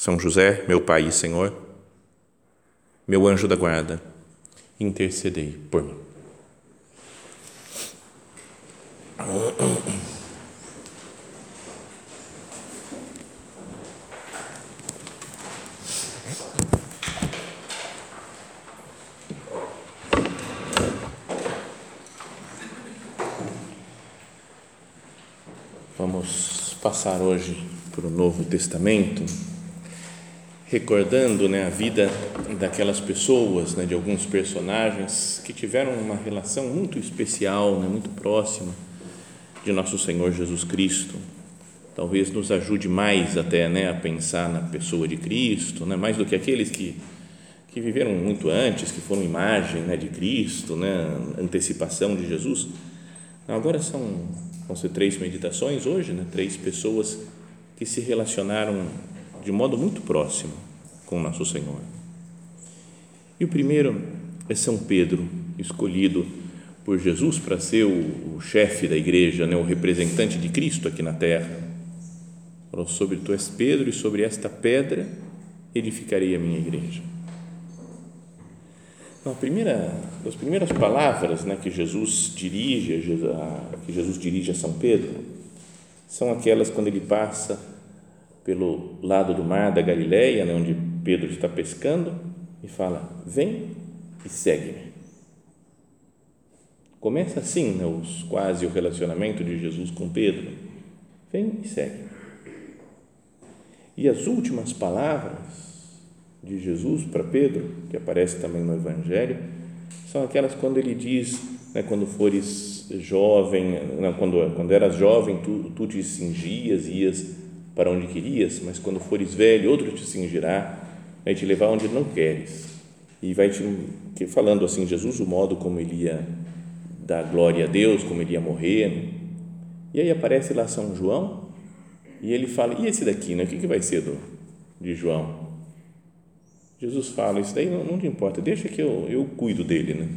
são José, meu Pai e Senhor, meu anjo da guarda, intercedei por mim. Vamos passar hoje para o Novo Testamento recordando né, a vida daquelas pessoas, né, de alguns personagens que tiveram uma relação muito especial, né, muito próxima de nosso Senhor Jesus Cristo. Talvez nos ajude mais até né, a pensar na pessoa de Cristo, né, mais do que aqueles que, que viveram muito antes, que foram imagem né, de Cristo, né, antecipação de Jesus. Agora são, vão ser três meditações hoje, né, três pessoas que se relacionaram de modo muito próximo com nosso Senhor. E o primeiro é São Pedro, escolhido por Jesus para ser o, o chefe da igreja, né, o representante de Cristo aqui na terra. Falou sobre tu és Pedro e sobre esta pedra edificarei a minha igreja. Então, a primeira, as primeiras palavras né, que Jesus dirige a, que Jesus dirige a São Pedro são aquelas quando ele passa pelo lado do mar da Galileia, né, onde Pedro está pescando, e fala: Vem e segue-me. Começa assim né, os, quase o relacionamento de Jesus com Pedro: Vem e segue. E as últimas palavras de Jesus para Pedro, que aparece também no Evangelho, são aquelas quando ele diz, né, quando fores jovem, não, quando, quando eras jovem, tu, tu te cingias, ias para onde querias, mas quando fores velho, outro te cingirá, vai te levar onde não queres. E vai te falando assim Jesus o modo como ele ia dar glória a Deus, como ele ia morrer. E aí aparece lá São João e ele fala: "E esse daqui, né? O que que vai ser do de João?" Jesus fala: "Isso daí não, não te importa, deixa que eu, eu cuido dele, né?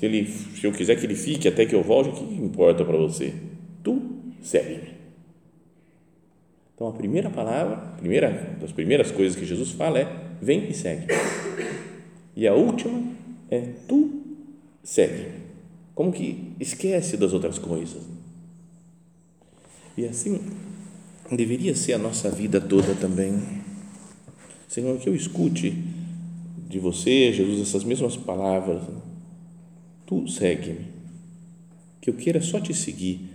Se ele se eu quiser que ele fique até que eu volte, o que, que importa para você? Tu segue-me." Então, a primeira palavra, primeira das primeiras coisas que Jesus fala é: vem e segue. E a última é: tu segue. Como que esquece das outras coisas. E assim deveria ser a nossa vida toda também. Senhor, que eu escute de você, Jesus, essas mesmas palavras. Tu segue-me. Que eu queira só te seguir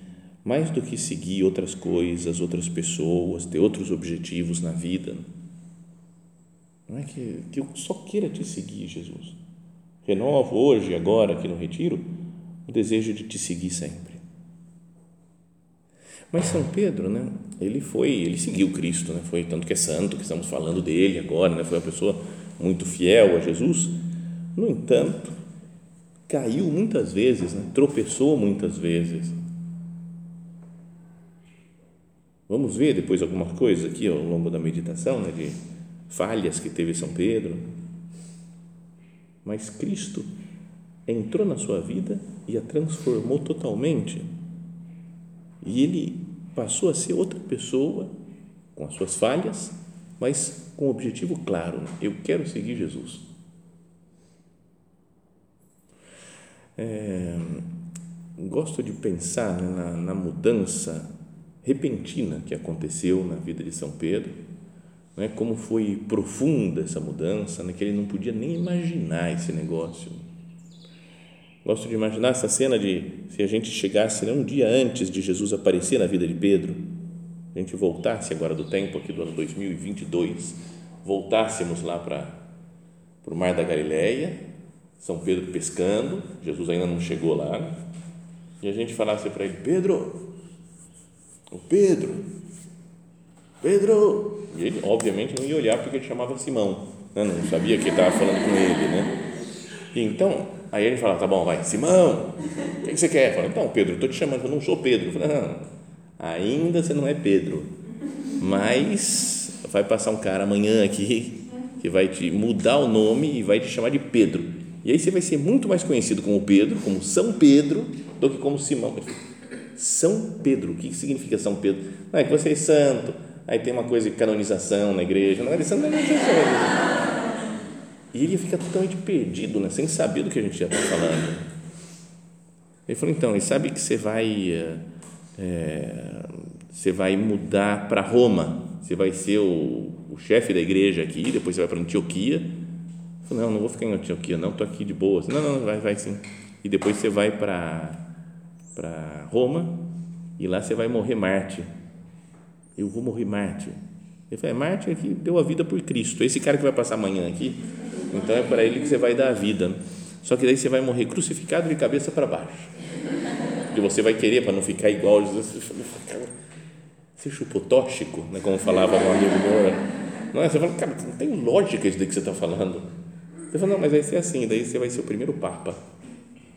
mais do que seguir outras coisas, outras pessoas, ter outros objetivos na vida. Não é que, que eu só queira te seguir, Jesus. Renovo hoje, agora, aqui no Retiro, o desejo de te seguir sempre. Mas São Pedro, né, ele foi, ele seguiu Cristo, né, foi tanto que é santo, que estamos falando dele agora, né, foi uma pessoa muito fiel a Jesus. No entanto, caiu muitas vezes, né, tropeçou muitas vezes Vamos ver depois alguma coisa aqui ao longo da meditação, né, de falhas que teve São Pedro. Mas Cristo entrou na sua vida e a transformou totalmente. E ele passou a ser outra pessoa, com as suas falhas, mas com o objetivo claro: né? eu quero seguir Jesus. É, gosto de pensar né, na, na mudança repentina que aconteceu na vida de São Pedro, né? como foi profunda essa mudança, né? que ele não podia nem imaginar esse negócio. Gosto de imaginar essa cena de se a gente chegasse né, um dia antes de Jesus aparecer na vida de Pedro, a gente voltasse agora do tempo aqui do ano 2022, voltássemos lá para, o Mar da Galileia, São Pedro pescando, Jesus ainda não chegou lá, né? e a gente falasse para ele, Pedro, o Pedro, Pedro! E ele, obviamente, não ia olhar porque ele chamava Simão, né? não sabia que estava falando com ele, né? Então, aí ele fala, tá bom, vai, Simão, o que, que você quer? Fala, então, Pedro, estou te chamando, eu não sou Pedro. Fala, não, ainda você não é Pedro, mas vai passar um cara amanhã aqui que vai te mudar o nome e vai te chamar de Pedro. E aí você vai ser muito mais conhecido como Pedro, como São Pedro, do que como Simão. São Pedro, o que significa São Pedro? Não é que você é santo, aí tem uma coisa de canonização na igreja, não é de santo, é de santo. E ele fica totalmente perdido, né? sem saber do que a gente já está falando. Ele falou, então, e sabe que você vai, é, você vai mudar para Roma, você vai ser o, o chefe da igreja aqui, depois você vai para Antioquia. Eu falei, não, não vou ficar em Antioquia, não, estou aqui de boa. Não, não, vai, vai sim. E depois você vai para para Roma e lá você vai morrer mártir. Eu vou morrer mártir. Ele falou, é mártir que deu a vida por Cristo. Esse cara que vai passar amanhã aqui, então é para ele que você vai dar a vida. Só que daí você vai morrer crucificado de cabeça para baixo. E você vai querer, para não ficar igual Jesus, você chupou tóxico, né, como falava um amigo meu. Não é? Você fala, cara, não tem lógica isso daí que você está falando. Você fala, não, mas vai ser assim, daí você vai ser o primeiro Papa.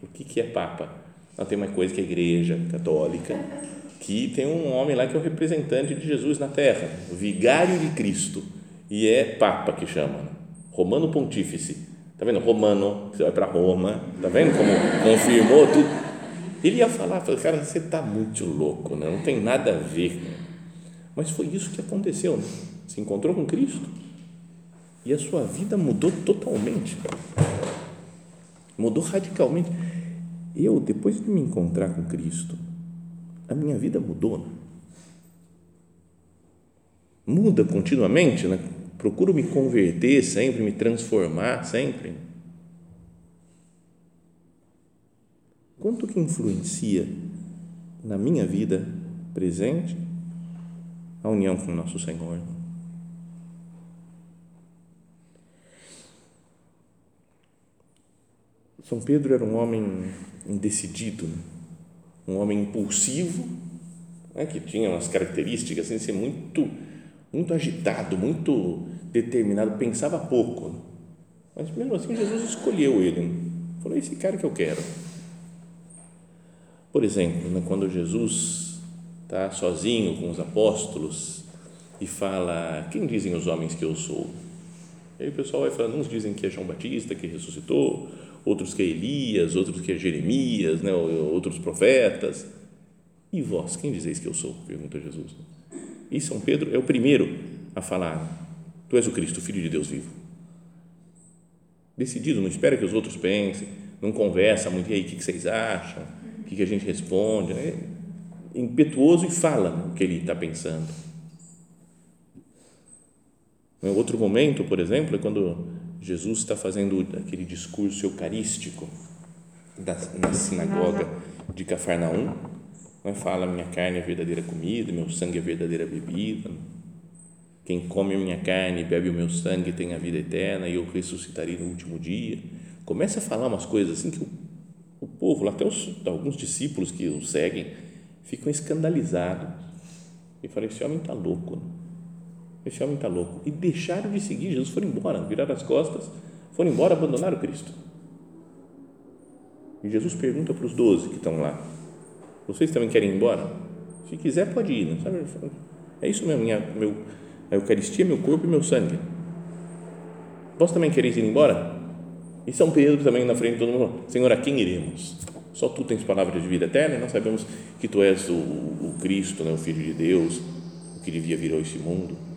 O que, que é Papa? Não, tem uma coisa que é a igreja católica, que tem um homem lá que é o representante de Jesus na terra, vigário de Cristo, e é Papa que chama, Romano Pontífice. Está vendo? Romano, você vai para Roma, está vendo como confirmou tudo? Ele ia falar, falou, cara, você está muito louco, né? não tem nada a ver. Mas foi isso que aconteceu. Né? Se encontrou com Cristo e a sua vida mudou totalmente. Mudou radicalmente eu, depois de me encontrar com Cristo, a minha vida mudou. Né? Muda continuamente, né? procuro me converter sempre, me transformar sempre. Quanto que influencia na minha vida presente a união com o nosso Senhor? São Pedro era um homem indecidido, um homem impulsivo, né, que tinha umas características assim, de ser muito, muito agitado, muito determinado, pensava pouco. Mas mesmo assim Jesus escolheu ele. Falou: esse cara que eu quero. Por exemplo, né, quando Jesus está sozinho com os apóstolos e fala: Quem dizem os homens que eu sou? E aí o pessoal vai falando: uns dizem que é João Batista que ressuscitou, outros que é Elias, outros que é Jeremias, né, outros profetas. E vós, quem dizeis que eu sou? Pergunta Jesus. E São Pedro é o primeiro a falar: Tu és o Cristo, Filho de Deus vivo. Decidido, não espera que os outros pensem, não conversa muito, e aí, o que vocês acham? O que a gente responde? É impetuoso e fala o que ele está pensando. Outro momento, por exemplo, é quando Jesus está fazendo aquele discurso eucarístico da, na sinagoga de Cafarnaum, né? fala: minha carne é verdadeira comida, meu sangue é verdadeira bebida. Quem come a minha carne e bebe o meu sangue tem a vida eterna e eu ressuscitarei no último dia. Começa a falar umas coisas assim que o, o povo, até os, alguns discípulos que o seguem, ficam escandalizados e falam: esse homem está louco. Né? Esse homem está louco. E deixaram de seguir Jesus, foram embora, viraram as costas, foram embora, abandonaram Cristo. E Jesus pergunta para os doze que estão lá: Vocês também querem ir embora? Se quiser, pode ir. Né? sabe? É isso mesmo, minha, meu, a Eucaristia, meu corpo e meu sangue. Vós também quereis ir embora? E São Pedro também na frente de todo mundo: Senhor, a quem iremos? Só tu tens palavras de vida eterna e nós sabemos que tu és o, o Cristo, né, o Filho de Deus, o que devia vir a este mundo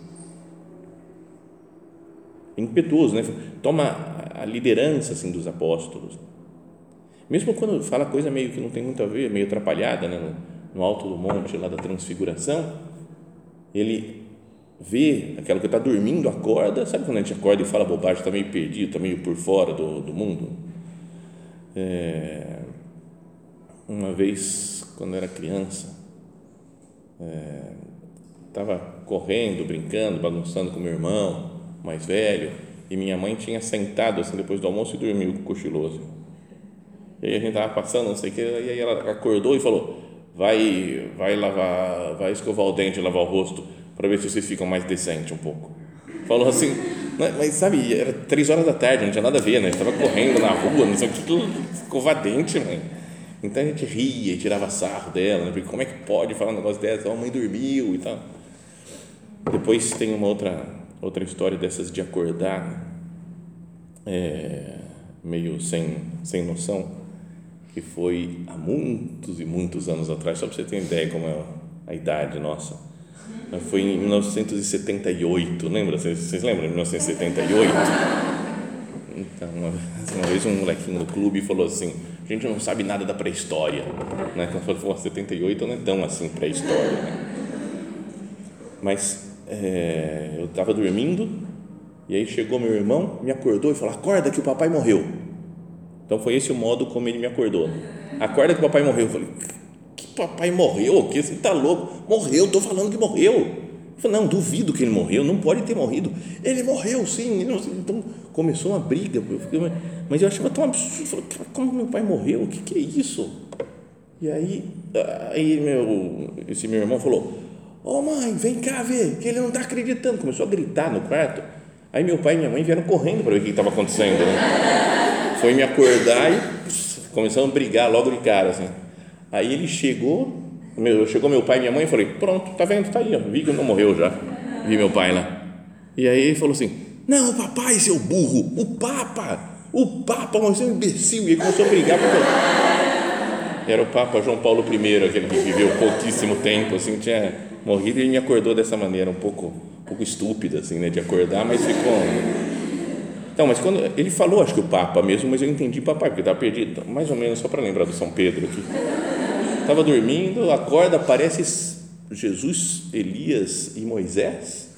impetuoso, né? toma a liderança assim, dos apóstolos. Mesmo quando fala coisa meio que não tem muito a ver, meio atrapalhada, né? no, no alto do monte lá da transfiguração, ele vê aquela que está dormindo, acorda, sabe quando a gente acorda e fala bobagem, está meio perdido, está meio por fora do, do mundo? É, uma vez, quando eu era criança, estava é, correndo, brincando, bagunçando com meu irmão, mais velho, e minha mãe tinha sentado assim depois do almoço e dormiu cochiloso. E aí a gente estava passando, não sei o que, e aí ela acordou e falou: vai, vai lavar, vai escovar o dente, lavar o rosto, para ver se vocês ficam mais decentes um pouco. Falou assim, né, mas sabe, era três horas da tarde, não tinha nada a ver, né? Estava correndo na rua, não sei o que, tudo covadente, mãe. Então a gente ria e tirava sarro dela, né? Porque como é que pode falar um negócio dessa? a mãe dormiu e tal. Depois tem uma outra, outra história dessas de acordar, é, meio sem, sem noção, que foi há muitos e muitos anos atrás, só para você ter ideia como é a idade nossa. Foi em 1978, lembra? Vocês, vocês lembram de 1978? Então, uma, uma vez um molequinho no clube falou assim: a gente não sabe nada da pré-história. Né? Então, falou: 78 não é tão assim pré-história. Né? Mas é, eu estava dormindo e aí chegou meu irmão, me acordou e falou: Acorda que o papai morreu. Então foi esse o modo como ele me acordou. Acorda que o papai morreu. Eu falei: Que papai morreu? Que? Você está louco? Morreu, estou falando que morreu. Eu falei: Não, duvido que ele morreu, não pode ter morrido. Ele morreu sim. Então começou uma briga. Eu fiquei, mas eu achava tão absurdo. Eu falei: Como meu pai morreu? O que, que é isso? E aí, aí meu, esse meu irmão falou: Ô oh, mãe, vem cá ver, que ele não está acreditando. Começou a gritar no quarto. Aí meu pai e minha mãe vieram correndo para ver o que estava acontecendo. Né? Foi me acordar e começamos a brigar logo de cara. Assim. Aí ele chegou, meu, chegou meu pai e minha mãe e falei: Pronto, tá vendo? Tá aí, ó, vi que não morreu já. Vi meu pai lá. E aí ele falou assim: Não, papai, seu burro, o Papa, o Papa, mas é um imbecil. E ele começou a brigar porque era o Papa João Paulo I, aquele que viveu pouquíssimo tempo, assim, tinha morrido e ele me acordou dessa maneira, um pouco um pouco estúpida, assim, né, de acordar, mas ficou. Então, mas quando ele falou, acho que o Papa mesmo, mas eu entendi papai, porque estava perdido, mais ou menos só para lembrar do São Pedro aqui. Estava dormindo, acorda, aparece Jesus, Elias e Moisés,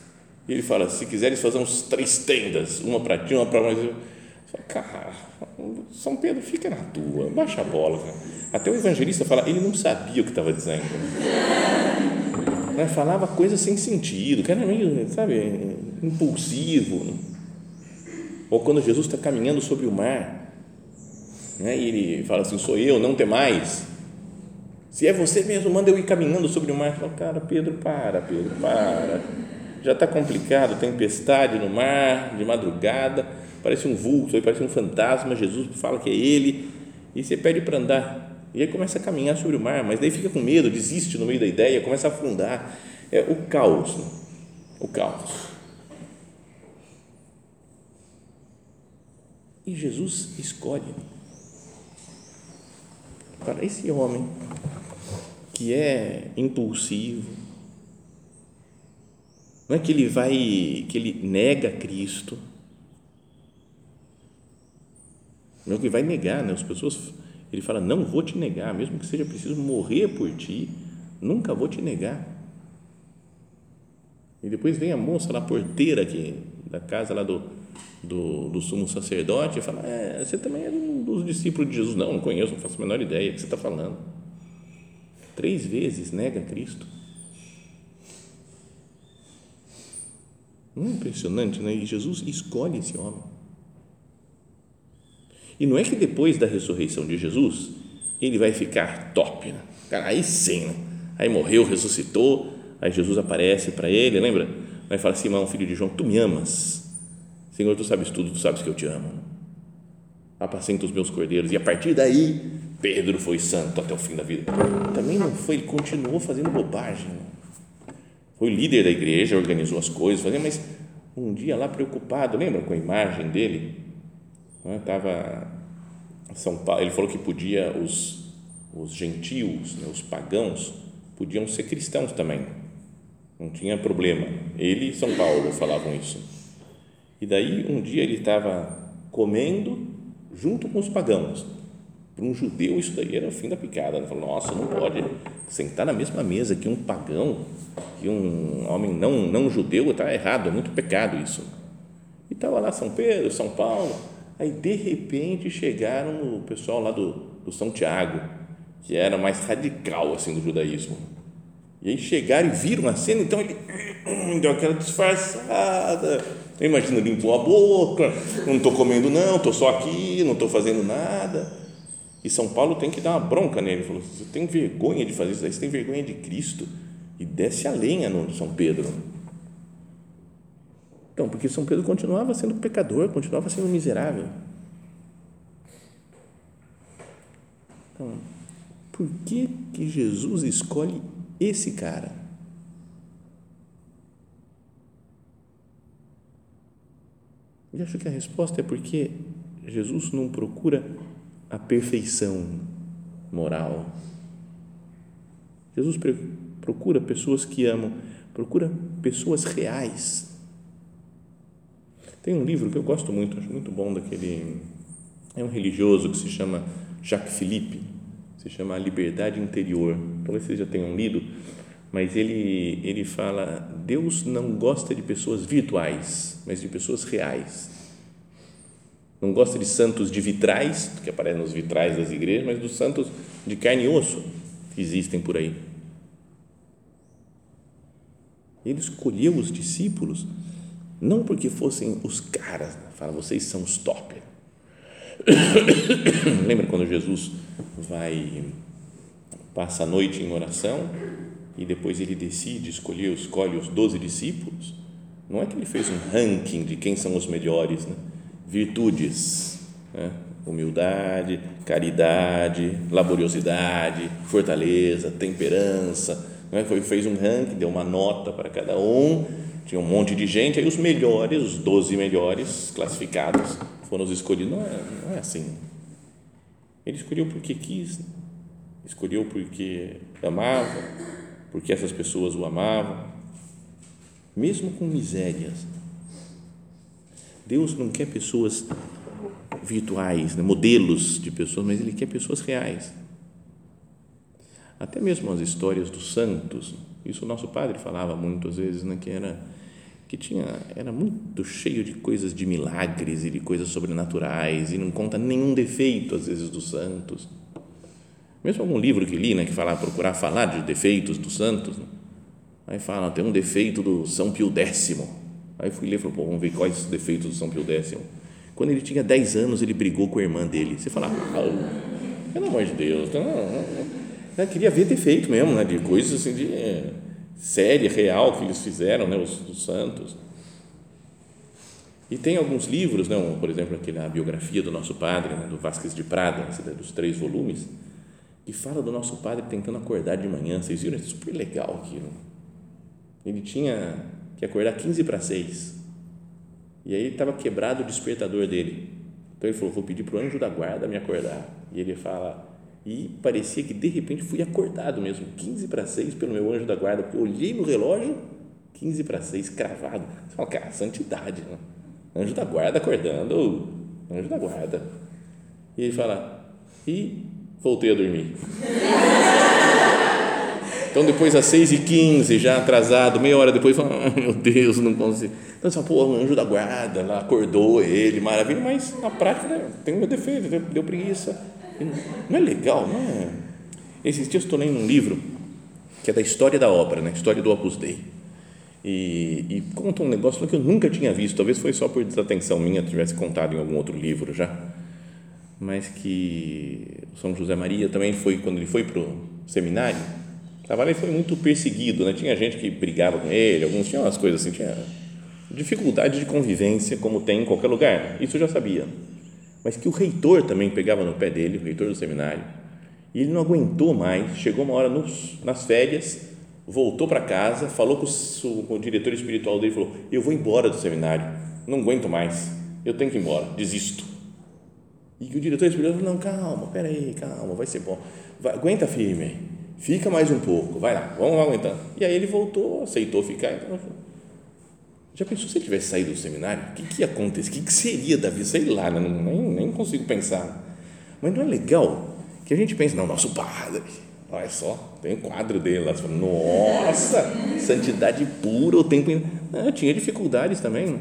e ele fala: se quiseres fazer uns três tendas, uma para ti, uma para Moisés. Cara, São Pedro, fica na tua, baixa a bola. Cara. Até o evangelista fala, ele não sabia o que estava dizendo né, falava coisas sem sentido, que era meio, sabe, impulsivo. Ou quando Jesus está caminhando sobre o mar, né, e ele fala assim: sou eu, não tem mais. Se é você mesmo, manda eu ir caminhando sobre o mar. Fala, cara, Pedro, para, Pedro, para. Já está complicado, tempestade no mar, de madrugada, parece um vulto, parece um fantasma. Jesus fala que é ele, e você pede para andar. E aí começa a caminhar sobre o mar, mas daí fica com medo, desiste no meio da ideia, começa a afundar. É o caos, né? o caos. E Jesus escolhe para esse homem que é impulsivo, não é que ele vai, que ele nega Cristo, não é que vai negar, né? As pessoas ele fala: Não vou te negar, mesmo que seja preciso morrer por ti, nunca vou te negar. E depois vem a moça lá, porteira aqui, da casa lá do, do, do sumo sacerdote, e fala: é, Você também é um dos discípulos de Jesus? Não, não conheço, não faço a menor ideia do que você está falando. Três vezes nega Cristo. Impressionante, né? E Jesus escolhe esse homem. E não é que depois da ressurreição de Jesus, ele vai ficar top, né? Cara, aí sim, né? Aí morreu, ressuscitou, aí Jesus aparece para ele, lembra? Aí fala: Simão, filho de João, tu me amas. Senhor, tu sabes tudo, tu sabes que eu te amo. Apacenta os meus cordeiros. E a partir daí, Pedro foi santo até o fim da vida. Também não foi, ele continuou fazendo bobagem. Né? Foi líder da igreja, organizou as coisas, mas um dia lá preocupado, lembra com a imagem dele? Estava São Paulo, ele falou que podia os, os gentios, né, os pagãos, podiam ser cristãos também. Não tinha problema. Ele e São Paulo falavam isso. E daí um dia ele estava comendo junto com os pagãos. Para um judeu isso daí era o fim da picada. Ele falou: Nossa, não pode sentar na mesma mesa que um pagão, que um homem não não judeu, está errado, é muito pecado isso. E estava lá São Pedro, São Paulo Aí, de repente, chegaram o pessoal lá do, do São Tiago, que era mais radical assim do judaísmo. E aí chegaram e viram a cena, então ele deu aquela disfarçada. Eu imagino, limpou a boca, não estou comendo, não, estou só aqui, não estou fazendo nada. E São Paulo tem que dar uma bronca nele. Ele falou: você tem vergonha de fazer isso aí, você tem vergonha de Cristo. e desce a lenha no São Pedro. Então, porque São Pedro continuava sendo pecador, continuava sendo miserável. Então, por que, que Jesus escolhe esse cara? Eu acho que a resposta é porque Jesus não procura a perfeição moral. Jesus procura pessoas que amam, procura pessoas reais. Tem um livro que eu gosto muito, acho muito bom daquele é um religioso que se chama Jacques Philippe, se chama A Liberdade Interior. Talvez vocês já tenham lido, mas ele ele fala Deus não gosta de pessoas virtuais, mas de pessoas reais. Não gosta de santos de vitrais, que aparecem nos vitrais das igrejas, mas dos santos de carne e osso que existem por aí. Ele escolheu os discípulos não porque fossem os caras, né? fala, vocês são os top. Lembra quando Jesus vai, passa a noite em oração e depois ele decide escolher, escolhe os doze discípulos? Não é que ele fez um ranking de quem são os melhores, né? virtudes, né? humildade, caridade, laboriosidade, fortaleza, temperança. Né? Foi, fez um ranking, deu uma nota para cada um, tinha um monte de gente, aí os melhores, os 12 melhores classificados foram os escolhidos. Não é, não é assim. Ele escolheu porque quis, escolheu porque amava, porque essas pessoas o amavam, mesmo com misérias Deus não quer pessoas virtuais, né? modelos de pessoas, mas Ele quer pessoas reais. Até mesmo as histórias dos santos, isso o nosso padre falava muitas vezes, né? que era que tinha era muito cheio de coisas de milagres e de coisas sobrenaturais e não conta nenhum defeito às vezes dos santos. Mesmo algum livro que li, né, que fala procurar falar de defeitos dos santos, né? aí fala tem um defeito do São Pio X Aí fui ler falei, pô, vamos ver quais os defeitos do São Pio X. Quando ele tinha 10 anos, ele brigou com a irmã dele. Você fala, ah, pelo amor de Deus, não, não, não. Eu queria ver defeito mesmo, né, de coisas assim, de é, série real que eles fizeram, né, os, os santos. E tem alguns livros, né, um, por exemplo, aquele, a biografia do nosso padre, né, do Vasquez de Prada, dos três volumes, que fala do nosso padre tentando acordar de manhã. Vocês viram? É super legal aquilo. Ele tinha que acordar 15 para 6. E aí estava quebrado o despertador dele. Então ele falou: Vou pedir para o anjo da guarda me acordar. E ele fala: E parecia que de repente fui acordado mesmo, 15 para 6 pelo meu anjo da guarda, porque olhei no relógio, 15 para 6, cravado. Você fala: Cara, santidade, né? Anjo da guarda acordando, anjo da guarda. E ele fala: E voltei a dormir. Então, depois, às 6 e 15 já atrasado, meia hora depois, fala, oh, meu Deus, não consigo. Então, você fala, pô, o anjo da guarda, lá acordou ele, maravilha, mas na prática né, tem meu defeito, deu preguiça. Não é legal, não é? Esses dias estou lendo um livro que é da história da obra, né? história do Opus Dei. E, e conta um negócio que eu nunca tinha visto, talvez foi só por desatenção minha, tivesse contado em algum outro livro já, mas que São José Maria também foi, quando ele foi para o seminário, Cavalli foi muito perseguido, né? tinha gente que brigava com ele, alguns tinham umas coisas assim, tinha dificuldade de convivência como tem em qualquer lugar, isso eu já sabia. Mas que o reitor também pegava no pé dele, o reitor do seminário, e ele não aguentou mais, chegou uma hora nos, nas férias, voltou para casa, falou com o, com o diretor espiritual dele, falou, eu vou embora do seminário, não aguento mais, eu tenho que ir embora, desisto. E o diretor espiritual falou, não, calma, peraí, calma, vai ser bom, vai, aguenta firme Fica mais um pouco, vai lá, vamos aguentando. E aí ele voltou, aceitou ficar. Então, já pensou se ele tivesse saído do seminário? O que, que ia acontecer? O que, que seria da vida? Sei lá, né? nem, nem consigo pensar. Mas não é legal que a gente pense, não, nosso padre, olha só, tem um quadro dele lá. Fala, Nossa, santidade pura o tempo. Não, tinha dificuldades também.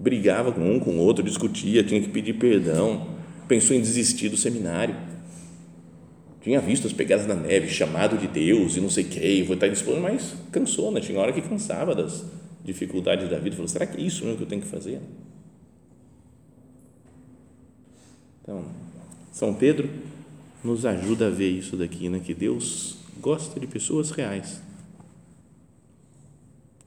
Brigava com um, com o outro, discutia, tinha que pedir perdão, pensou em desistir do seminário tinha visto as pegadas na neve, chamado de Deus e não sei o que, vou estar disposto, mas cansou, né? Tinha hora que cansava das dificuldades da vida. Falou, será que é isso mesmo que eu tenho que fazer? Então, São Pedro nos ajuda a ver isso daqui, né? Que Deus gosta de pessoas reais,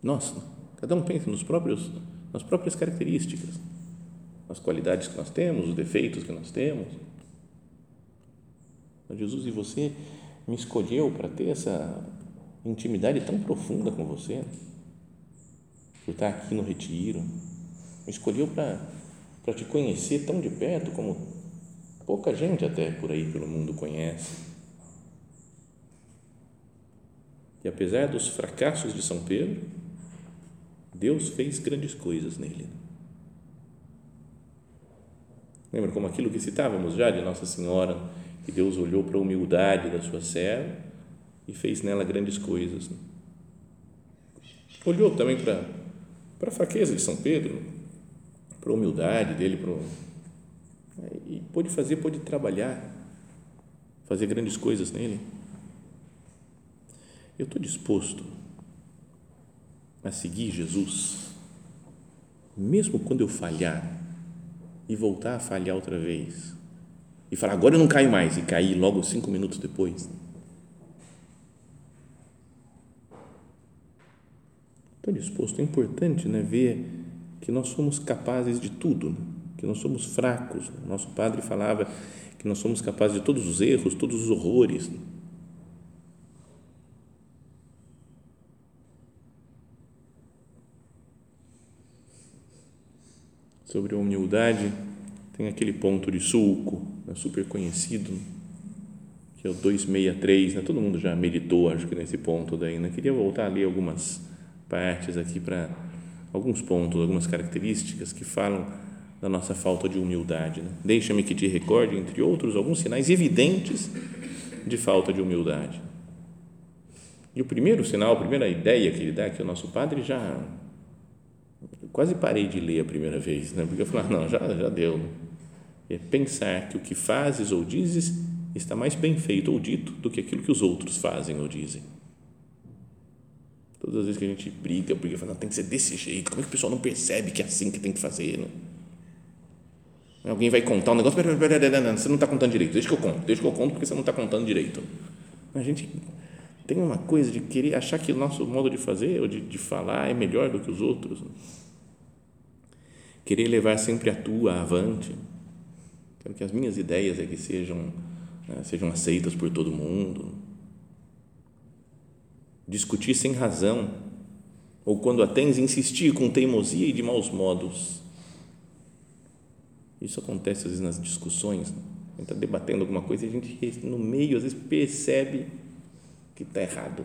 Nós, cada um pensa nos próprios, nas próprias características, nas qualidades que nós temos, os defeitos que nós temos. Jesus e você me escolheu para ter essa intimidade tão profunda com você, por estar aqui no retiro, escolheu para, para te conhecer tão de perto como pouca gente até por aí pelo mundo conhece. E apesar dos fracassos de São Pedro, Deus fez grandes coisas nele. Lembra como aquilo que citávamos já de Nossa Senhora, que Deus olhou para a humildade da sua serva e fez nela grandes coisas. Olhou também para, para a fraqueza de São Pedro, para a humildade dele, para o, e pôde fazer, pôde trabalhar, fazer grandes coisas nele. Eu estou disposto a seguir Jesus, mesmo quando eu falhar e voltar a falhar outra vez e falar agora eu não caio mais e cair logo cinco minutos depois. Estou disposto. É importante né, ver que nós somos capazes de tudo, né? que nós somos fracos. Nosso padre falava que nós somos capazes de todos os erros, todos os horrores. Né? sobre a humildade, tem aquele ponto de sulco, né, super conhecido, que é o 263, né? todo mundo já meditou, acho que nesse ponto daí, né? queria voltar a ler algumas partes aqui para alguns pontos, algumas características que falam da nossa falta de humildade. Né? Deixa-me que te recorde, entre outros, alguns sinais evidentes de falta de humildade. E o primeiro sinal, a primeira ideia que ele dá, que o nosso padre já quase parei de ler a primeira vez, né? porque eu falei, ah, não, já, já deu. É pensar que o que fazes ou dizes está mais bem feito ou dito do que aquilo que os outros fazem ou dizem. Todas as vezes que a gente briga, porque fala, tem que ser desse jeito, como é que o pessoal não percebe que é assim que tem que fazer? Né? Alguém vai contar um negócio, pera, pera, pera, você não está contando direito, deixa que eu conto, deixa que eu conto porque você não está contando direito. A gente tem uma coisa de querer achar que o nosso modo de fazer ou de, de falar é melhor do que os outros. Querer levar sempre a tua avante. Quero que as minhas ideias é que sejam, né, sejam aceitas por todo mundo. Discutir sem razão, ou quando a tens, insistir com teimosia e de maus modos. Isso acontece às vezes nas discussões. Né? A gente está debatendo alguma coisa e a gente, no meio, às vezes percebe que está errado.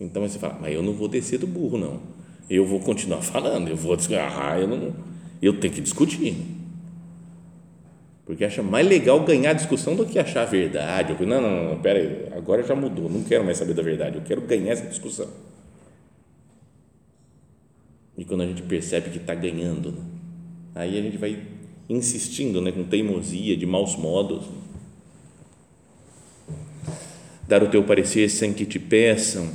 Então você fala, mas eu não vou descer do burro, não eu vou continuar falando, eu vou desgarrar, eu não, eu tenho que discutir. Porque acha mais legal ganhar a discussão do que achar a verdade. Não, não, não, pera aí, agora já mudou, não quero mais saber da verdade, eu quero ganhar essa discussão. E quando a gente percebe que está ganhando, né? aí a gente vai insistindo né, com teimosia, de maus modos. Dar o teu parecer sem que te peçam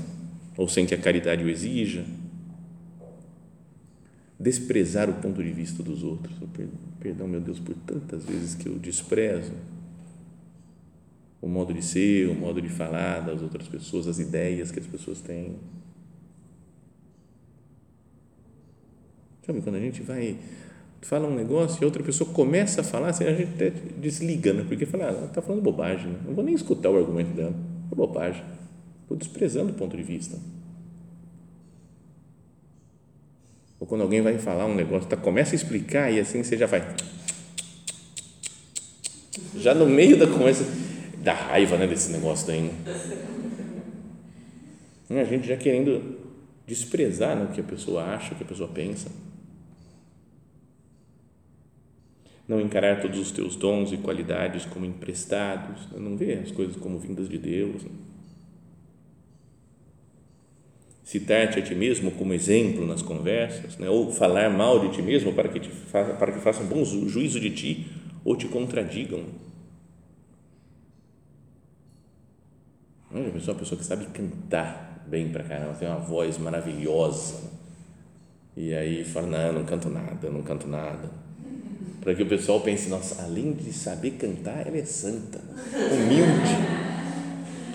ou sem que a caridade o exija desprezar o ponto de vista dos outros. Perdão, meu Deus, por tantas vezes que eu desprezo o modo de ser, o modo de falar das outras pessoas, as ideias que as pessoas têm. Sabe, quando a gente vai fala um negócio e outra pessoa começa a falar, assim, a gente até desliga, né? porque fala, ah, ela está falando bobagem, né? não vou nem escutar o argumento dela, é bobagem, estou desprezando o ponto de vista. Ou quando alguém vai falar um negócio, tá, começa a explicar e assim você já vai. Já no meio da conversa, dá raiva né, desse negócio daí. Né? A gente já querendo desprezar né, o que a pessoa acha, o que a pessoa pensa. Não encarar todos os teus dons e qualidades como emprestados, né? não ver as coisas como vindas de Deus. Né? Citar-te a ti mesmo como exemplo nas conversas, né? ou falar mal de ti mesmo para que, te para que façam bom juízo de ti ou te contradigam. Uma pessoa, uma pessoa que sabe cantar bem para caramba, tem uma voz maravilhosa. E aí fala, não, não canto nada, não canto nada. Para que o pessoal pense, nossa, além de saber cantar, ela é santa, humilde.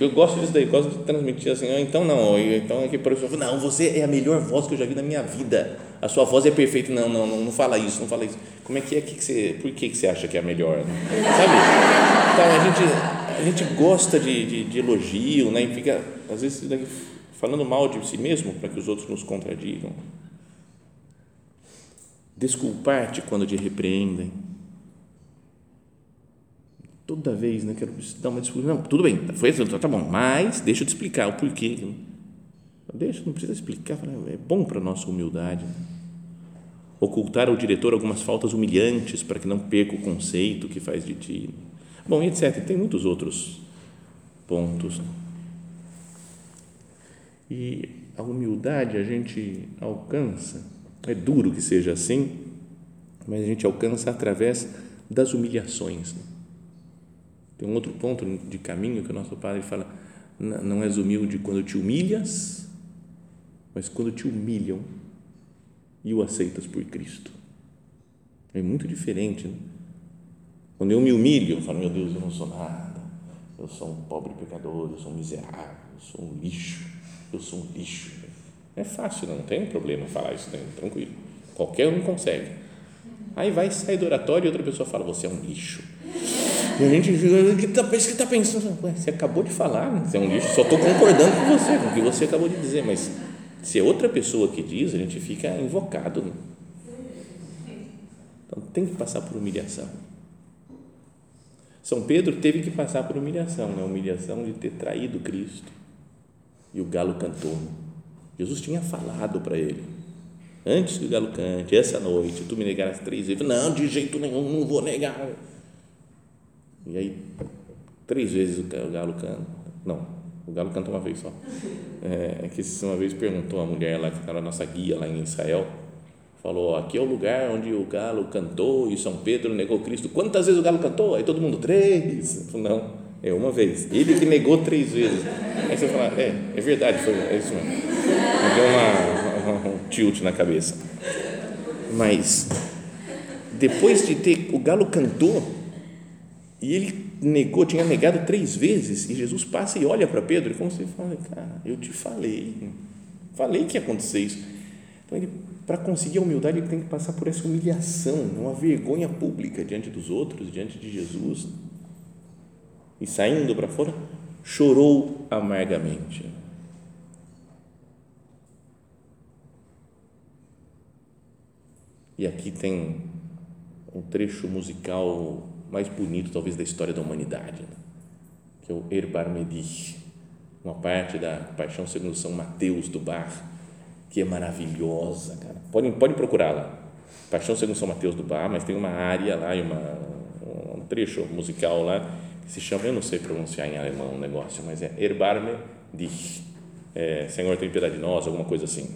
Eu gosto disso daí, gosto de transmitir assim, ah, então não, então é que por isso, não, você é a melhor voz que eu já vi na minha vida, a sua voz é perfeita, não, não, não, não fala isso, não fala isso, como é que é, que, que você, por que, que você acha que é a melhor, sabe? Então, a gente, a gente gosta de, de, de elogio, né, e fica, às vezes, falando mal de si mesmo para que os outros nos contradigam, desculpar-te quando te repreendem, toda vez, né, quero dar uma desculpa, não, tudo bem, foi tá bom, mas deixa eu te explicar o porquê, deixa, não precisa explicar, é bom para a nossa humildade, ocultar ao diretor algumas faltas humilhantes para que não perca o conceito que faz de ti, bom, e etc, tem muitos outros pontos, e a humildade a gente alcança, é duro que seja assim, mas a gente alcança através das humilhações, né? Tem um outro ponto de caminho que o nosso Padre fala: não és humilde quando te humilhas, mas quando te humilham e o aceitas por Cristo. É muito diferente. Né? Quando eu me humilho, eu falo: meu Deus, eu não sou nada, eu sou um pobre pecador, eu sou um miserável, eu sou um lixo, eu sou um lixo. É fácil, não tem problema falar isso, tranquilo. Qualquer um consegue. Aí vai sair do oratório e outra pessoa fala: você é um lixo e a gente fica, o que tá pensando? Você acabou de falar, né? você é um lixo, só estou concordando com você, com o que você acabou de dizer, mas se é outra pessoa que diz, a gente fica invocado. Né? Então tem que passar por humilhação. São Pedro teve que passar por humilhação, né? humilhação de ter traído Cristo. E o galo cantou. Jesus tinha falado para ele, antes que o galo cante, essa noite, tu me negarás três vezes. Não, de jeito nenhum, não vou negar e aí, três vezes o galo canta. Não, o galo canta uma vez só. É, é que uma vez perguntou a mulher lá, que era a nossa guia lá em Israel, falou: aqui é o lugar onde o galo cantou e São Pedro negou Cristo. Quantas vezes o galo cantou? Aí todo mundo, três. Falei, não, é uma vez. Ele que negou três vezes. Aí você fala: é, é verdade, foi, é isso mesmo. Me deu uma, uma, um tilt na cabeça. Mas, depois de ter, o galo cantou, e ele negou, tinha negado três vezes, e Jesus passa e olha para Pedro, e como você fala, cara, eu te falei, falei que ia acontecer isso. Então, ele, para conseguir a humildade, ele tem que passar por essa humilhação, uma vergonha pública diante dos outros, diante de Jesus. E saindo para fora, chorou amargamente. E aqui tem um trecho musical mais bonito, talvez, da história da humanidade, né? que é o Erbar Medich, uma parte da Paixão segundo São Mateus do Bar, que é maravilhosa, cara. Pode, pode procurar lá. Paixão segundo São Mateus do Bar, mas tem uma área lá e uma, um trecho musical lá que se chama, eu não sei pronunciar em alemão o negócio, mas é Erbarme dich, é, Senhor tem piedade de nós, alguma coisa assim.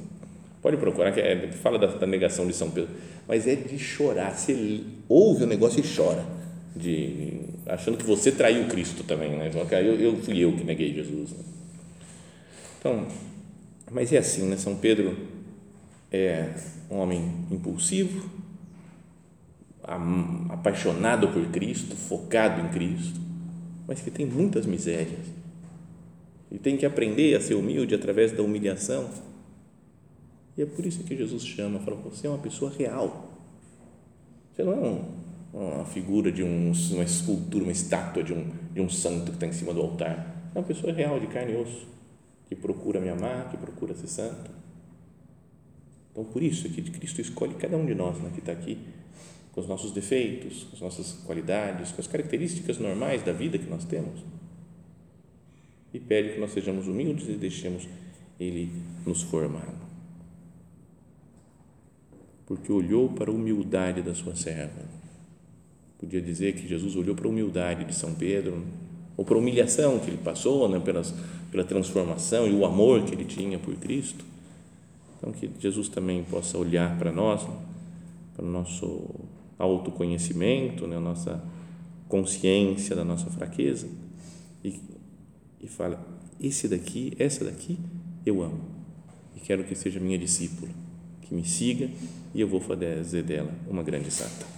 Pode procurar, que é, fala da, da negação de São Pedro, mas é de chorar. Você ouve o negócio e chora de achando que você traiu Cristo também, né? Então, eu, eu fui eu que neguei Jesus. Né? Então, mas é assim, né? São Pedro é um homem impulsivo, apaixonado por Cristo, focado em Cristo, mas que tem muitas misérias e tem que aprender a ser humilde através da humilhação. E é por isso que Jesus chama, fala: você é uma pessoa real. Você não é um uma figura de um, uma escultura, uma estátua de um, de um santo que está em cima do altar. É uma pessoa real, de carne e osso, que procura me amar, que procura ser santo. Então, por isso é que Cristo escolhe cada um de nós né, que está aqui, com os nossos defeitos, com as nossas qualidades, com as características normais da vida que nós temos. E pede que nós sejamos humildes e deixemos Ele nos formar. Porque olhou para a humildade da sua serva Podia dizer que Jesus olhou para a humildade de São Pedro, ou para a humilhação que ele passou, né, pelas, pela transformação e o amor que ele tinha por Cristo. Então, que Jesus também possa olhar para nós, para o nosso autoconhecimento, né, a nossa consciência da nossa fraqueza, e, e fala: esse daqui, essa daqui, eu amo, e quero que seja minha discípula, que me siga, e eu vou fazer dela uma grande santa.